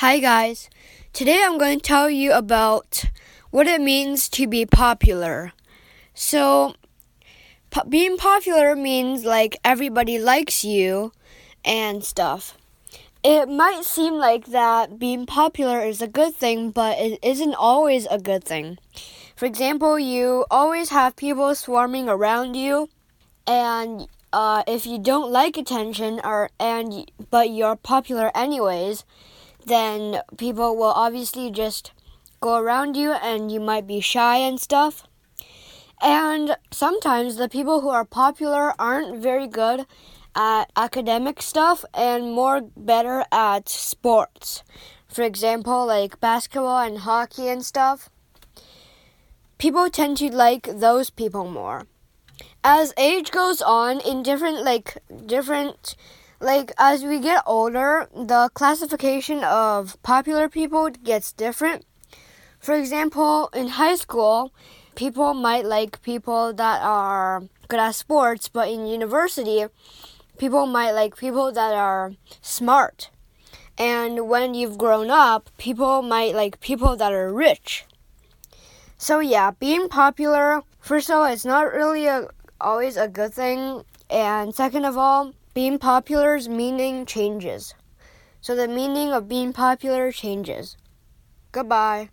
Hi, guys. Today I'm going to tell you about what it means to be popular. So, po- being popular means like everybody likes you and stuff. It might seem like that being popular is a good thing, but it isn't always a good thing. For example, you always have people swarming around you, and uh, if you don't like attention or and but you're popular anyways, then people will obviously just go around you and you might be shy and stuff. And sometimes the people who are popular aren't very good at academic stuff and more better at sports. For example, like basketball and hockey and stuff. People tend to like those people more. As age goes on in different like different like as we get older, the classification of popular people gets different. For example, in high school, people might like people that are good at sports, but in university, people might like people that are smart. And when you've grown up, people might like people that are rich. So yeah, being popular, first of all, it's not really a, always a good thing, and second of all, being popular's meaning changes. So the meaning of being popular changes. Goodbye.